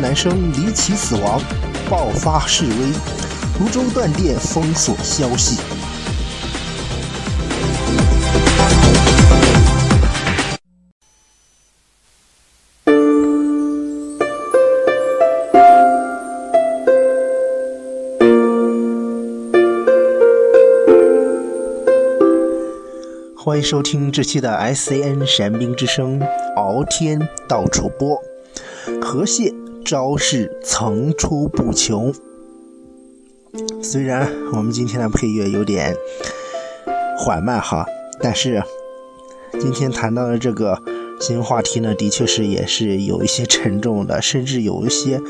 男生离奇死亡，爆发示威，泸州断电封锁消息。欢迎收听这期的 SCN 神兵之声，敖天到处播，河蟹招式层出不穷。虽然我们今天的配乐有点缓慢哈，但是今天谈到的这个新话题呢，的确是也是有一些沉重的，甚至有一些，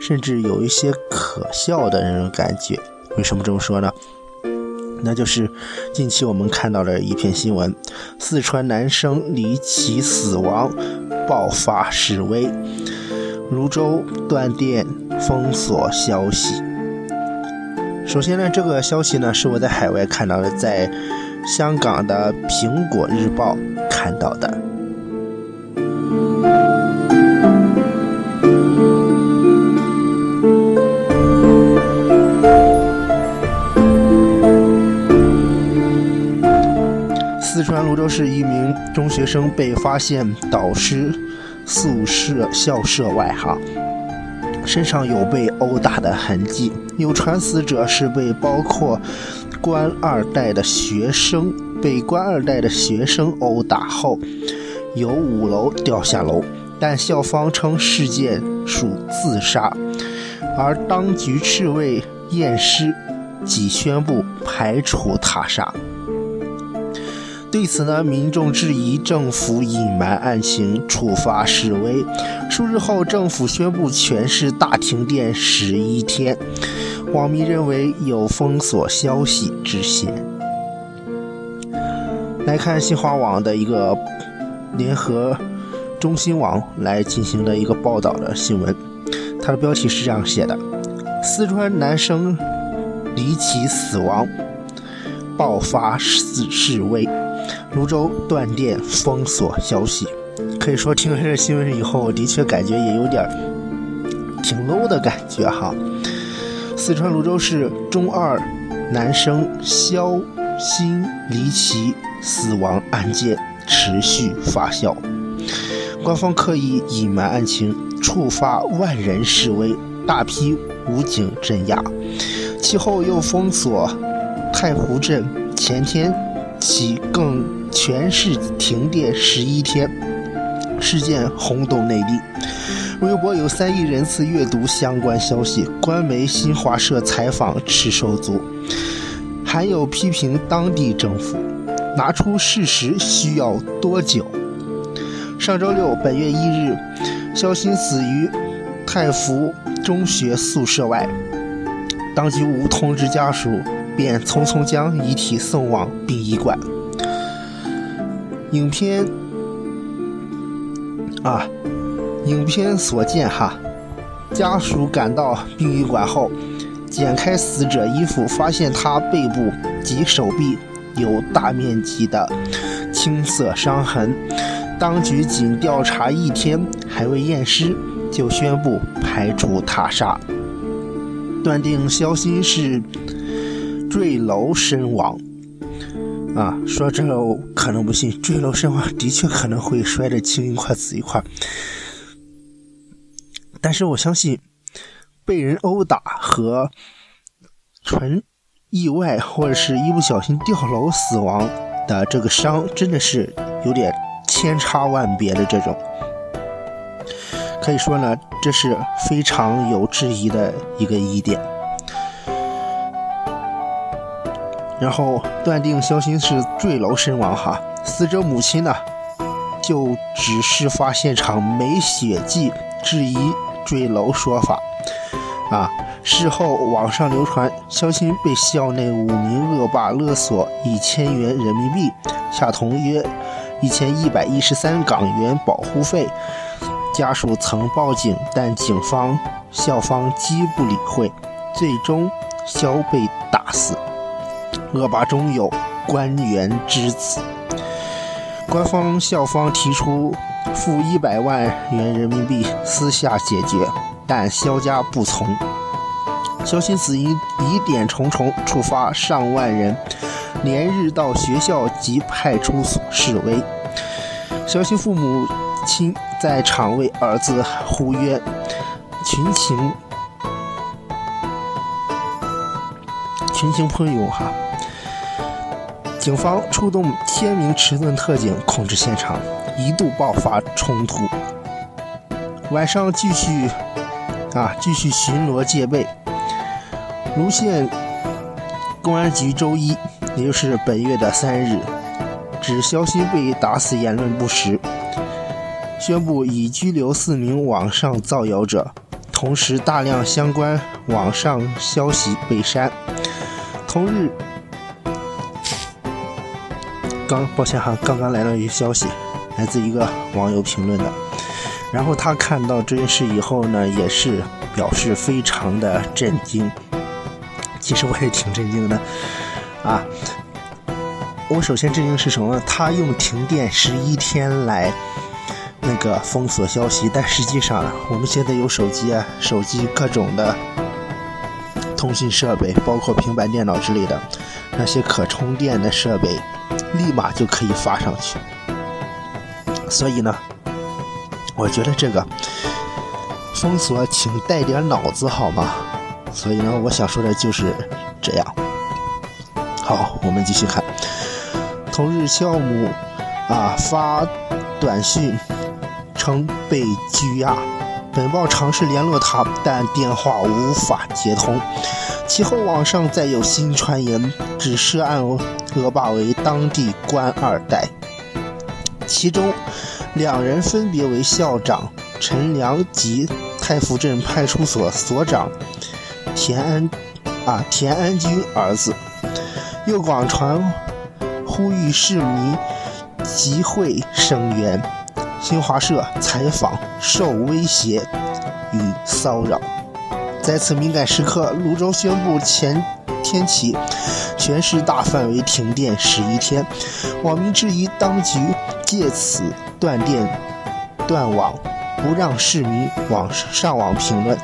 甚至有一些可笑的那种感觉。为什么这么说呢？那就是近期我们看到的一篇新闻：四川男生离奇死亡，爆发示威，泸州断电封锁消息。首先呢，这个消息呢是我在海外看到的，在香港的《苹果日报》看到的。四川泸州市一名中学生被发现倒尸宿舍校舍外，哈，身上有被殴打的痕迹。有传死者是被包括官二代的学生被官二代的学生殴打后，由五楼掉下楼，但校方称事件属自杀，而当局斥未验尸，即宣布排除他杀。对此呢，民众质疑政府隐瞒案情，触发示威。数日后，政府宣布全市大停电十一天。网民认为有封锁消息之嫌。来看新华网的一个联合中新网来进行的一个报道的新闻，它的标题是这样写的：四川男生离奇死亡，爆发示示威。泸州断电封锁消息，可以说听了这新闻以后，的确感觉也有点挺 low 的感觉哈。四川泸州市中二男生肖鑫离奇死亡案件持续发酵，官方刻意隐瞒案情，触发万人示威，大批武警镇压，其后又封锁太湖镇，前天。起更全市停电十一天，事件轰动内地，微博有三亿人次阅读相关消息，官媒新华社采访吃手族，还有批评当地政府，拿出事实需要多久？上周六，本月一日，肖鑫死于太福中学宿舍外，当局无通知家属。便匆匆将遗体送往殡仪馆。影片啊，影片所见哈，家属赶到殡仪馆后，剪开死者衣服，发现他背部及手臂有大面积的青色伤痕。当局仅调查一天，还未验尸，就宣布排除他杀，断定肖鑫是。坠楼身亡啊！说这可能不信，坠楼身亡的确可能会摔得青一块紫一块，但是我相信被人殴打和纯意外或者是一不小心掉楼死亡的这个伤，真的是有点千差万别的这种。可以说呢，这是非常有质疑的一个疑点。然后断定肖鑫是坠楼身亡，哈，死者母亲呢就指事发现场没血迹，质疑坠楼说法。啊，事后网上流传肖鑫被校内五名恶霸勒索一千元人民币，下同约一千一百一十三港元保护费。家属曾报警，但警方、校方皆不理会，最终肖被打死。恶霸中有官员之子。官方校方提出付一百万元人民币私下解决，但萧家不从。萧新子因疑点重重，触发上万人连日到学校及派出所示威。萧新父母亲在场为儿子呼冤，群情群情喷涌哈。警方出动千名迟钝特警控制现场，一度爆发冲突。晚上继续啊，继续巡逻戒备。泸县公安局周一，也就是本月的三日，指肖新被打死言论不实，宣布已拘留四名网上造谣者，同时大量相关网上消息被删。同日，刚抱歉哈，刚刚来了一个消息，来自一个网友评论的，然后他看到这件事以后呢，也是表示非常的震惊。其实我也挺震惊的，啊，我首先震惊是什么？他用停电十一天来那个封锁消息，但实际上我们现在有手机啊，手机各种的通讯设备，包括平板电脑之类的那些可充电的设备，立马就可以发上去。所以呢，我觉得这个封锁，请带点脑子好吗？所以呢，我想说的就是这样。好，我们继续看。同日，肖母啊发短信称被拘押，本报尝试联络他，但电话无法接通。其后，网上再有新传言，指涉案恶霸为当地官二代，其中两人分别为校长陈良及太福镇派出所所长。田安，啊，田安军儿子，又广传呼吁市民集会声援。新华社采访受威胁与骚扰。在此敏感时刻，泸州宣布前天起全市大范围停电十一天。网民质疑当局借此断电、断网，不让市民网上网评论。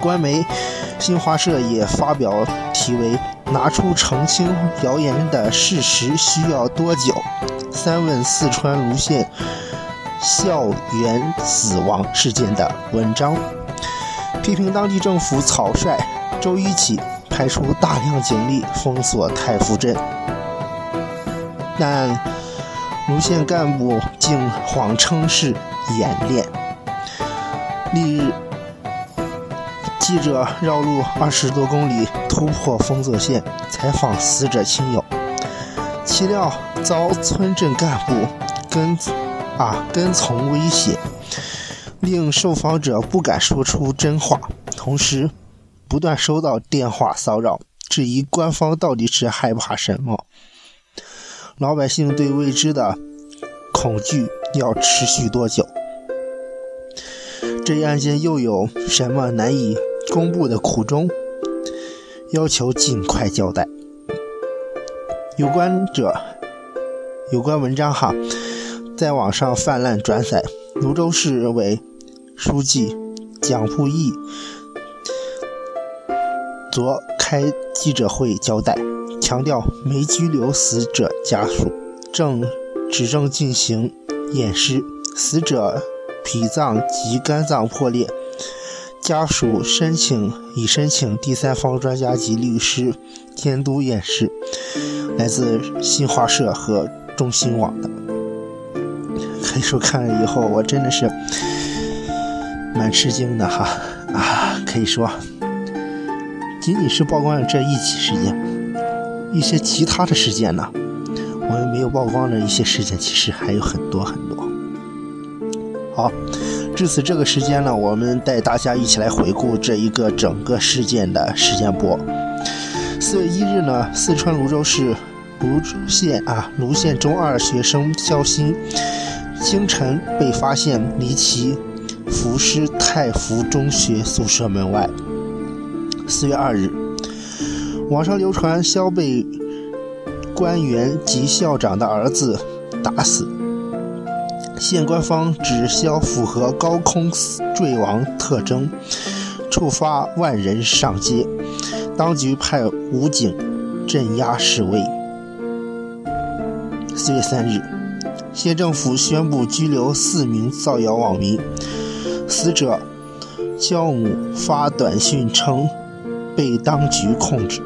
官媒新华社也发表题为“拿出澄清谣言的事实需要多久？”三问四川泸县校园死亡事件的文章，批评当地政府草率，周一起派出大量警力封锁太福镇，但泸县干部竟谎称是演练。翌日。记者绕路二十多公里，突破封锁线，采访死者亲友，岂料遭村镇干部跟啊跟从威胁，令受访者不敢说出真话。同时，不断收到电话骚扰，质疑官方到底是害怕什么？老百姓对未知的恐惧要持续多久？这一案件又有什么难以？公布的苦衷，要求尽快交代。有关者，有关文章哈，在网上泛滥转载。泸州市委书记蒋布义昨开记者会交代，强调没拘留死者家属，正指证进行验尸，死者脾脏及肝脏破裂。家属申请已申请第三方专家及律师监督验尸。来自新华社和中新网的，可以说看了以后，我真的是蛮吃惊的哈啊！可以说，仅仅是曝光了这一起事件，一些其他的事件呢，我们没有曝光的一些事件，其实还有很多很多。好。至此，这个时间呢，我们带大家一起来回顾这一个整个事件的时间波。四月一日呢，四川泸州市泸县啊泸县中二学生肖鑫清晨被发现离奇浮尸太福中学宿舍门外。四月二日，网上流传肖被官员及校长的儿子打死。现官方只消符合高空坠亡特征，触发万人上街。当局派武警镇压示威。四月三日，县政府宣布拘留四名造谣网民，死者焦母发短信称被当局控制。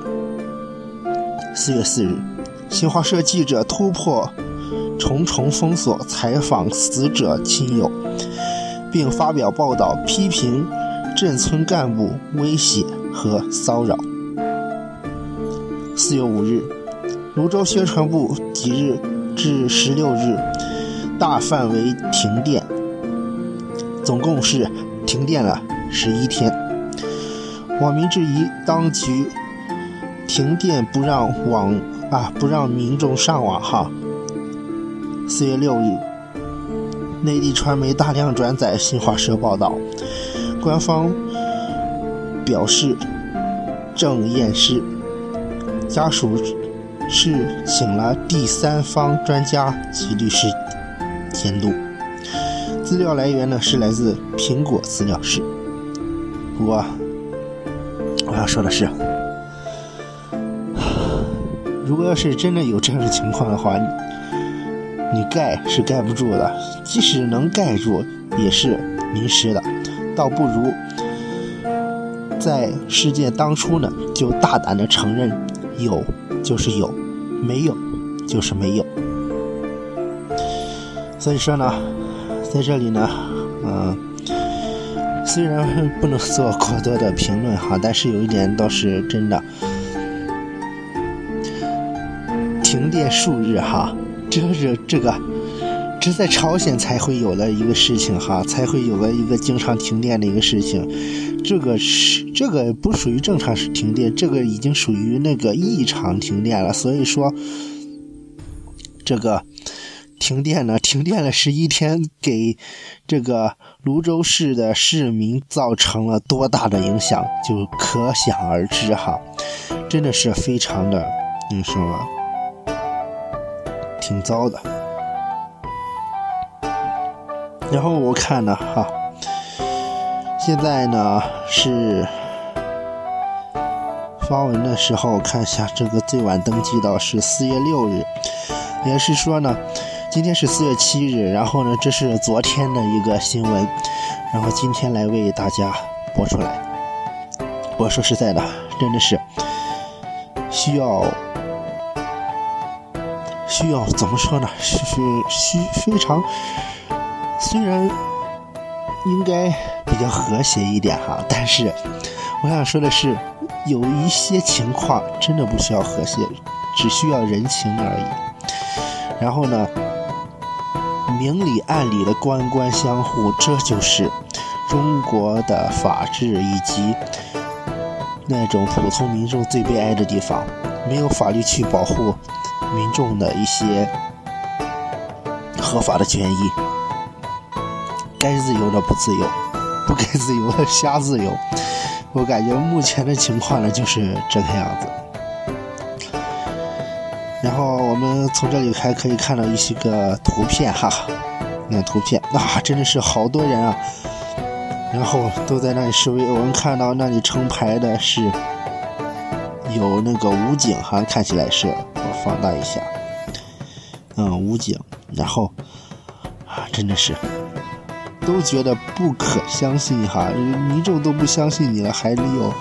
四月四日，新华社记者突破。重重封锁，采访死者亲友，并发表报道批评镇村干部威胁和骚扰。四月五日，泸州宣传部即日至十六日大范围停电，总共是停电了十一天。网民质疑当局停电不让网啊不让民众上网哈。四月六日，内地传媒大量转载新华社报道，官方表示正验尸，家属是请了第三方专家及律师监督。资料来源呢是来自苹果资料室。不过我要说的是，如果要是真的有这样的情况的话，你盖是盖不住的，即使能盖住，也是迷失的，倒不如在事件当初呢，就大胆的承认有就是有，没有就是没有。所以说呢，在这里呢，嗯，虽然不能做过多的评论哈，但是有一点倒是真的，停电数日哈。这是这个，这在朝鲜才会有的一个事情哈，才会有的一个经常停电的一个事情。这个是这个不属于正常停电，这个已经属于那个异常停电了。所以说，这个停电呢，停电了十一天，给这个泸州市的市民造成了多大的影响，就可想而知哈。真的是非常的，你说。挺糟的，然后我看呢，哈，现在呢是发文的时候，看一下这个最晚登记到是四月六日，也是说呢，今天是四月七日，然后呢这是昨天的一个新闻，然后今天来为大家播出来。我说实在的，真的是需要。需要怎么说呢？是需非常，虽然应该比较和谐一点哈，但是我想说的是，有一些情况真的不需要和谐，只需要人情而已。然后呢，明里暗里的官官相护，这就是中国的法治以及那种普通民众最悲哀的地方，没有法律去保护。民众的一些合法的权益，该自由的不自由，不该自由的瞎自由。我感觉目前的情况呢就是这个样子。然后我们从这里还可以看到一些个图片哈，那图片啊，真的是好多人啊，然后都在那里示威。我们看到那里成排的是有那个武警哈，看起来是我。放大一下，嗯，武警，然后啊，真的是都觉得不可相信哈，民众都不相信你了，还有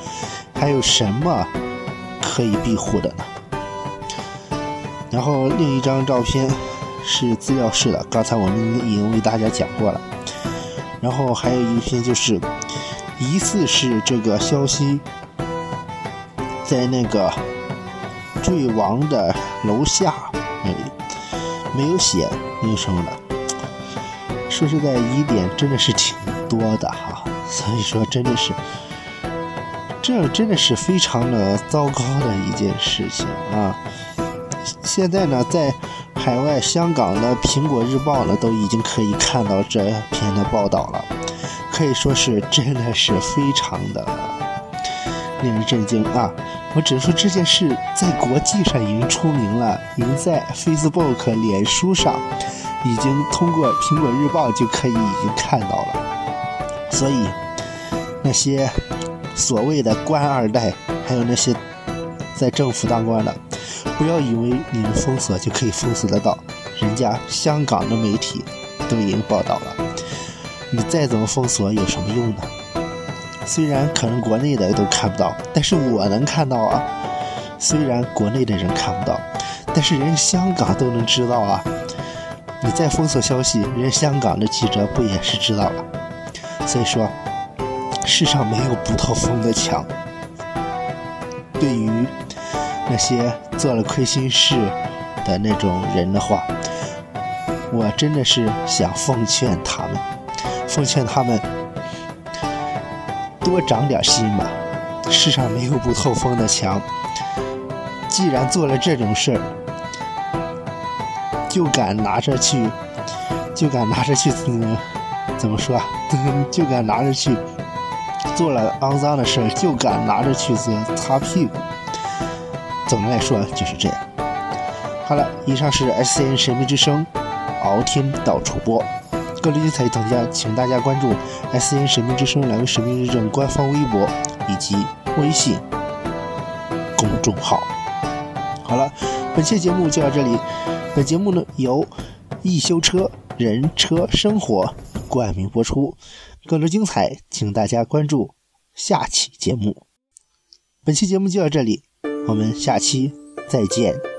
还有什么可以庇护的呢？然后另一张照片是资料室的，刚才我们已经为大家讲过了。然后还有一篇就是疑似是这个消息在那个。坠亡的楼下，那里没有写那个什么的。说实在，疑点真的是挺多的哈，所以说真的是，这真的是非常的糟糕的一件事情啊。现在呢，在海外香港的《苹果日报》呢，都已经可以看到这篇的报道了，可以说是真的是非常的令人震惊啊！我只能说这件事在国际上已经出名了，已经在 Facebook、脸书上，已经通过苹果日报就可以已经看到了。所以那些所谓的官二代，还有那些在政府当官的，不要以为你们封锁就可以封锁得到，人家香港的媒体都已经报道了。你再怎么封锁有什么用呢？虽然可能国内的都看不到，但是我能看到啊。虽然国内的人看不到，但是人香港都能知道啊。你再封锁消息，人香港的记者不也是知道了？所以说，世上没有不透风的墙。对于那些做了亏心事的那种人的话，我真的是想奉劝他们，奉劝他们。多长点心吧，世上没有不透风的墙。既然做了这种事儿，就敢拿着去，就敢拿着去，嗯，怎么说啊？就敢拿着去做了肮脏的事儿，就敢拿着去擦屁股。总的来说就是这样。好了，以上是 S C N 神秘之声，敖天到处播。更多精彩等价，请大家关注 S C N 神秘之声两位神秘认证官方微博以及微信公众号。好了，本期节目就到这里。本节目呢由易修车人车生活冠名播出。更多精彩，请大家关注下期节目。本期节目就到这里，我们下期再见。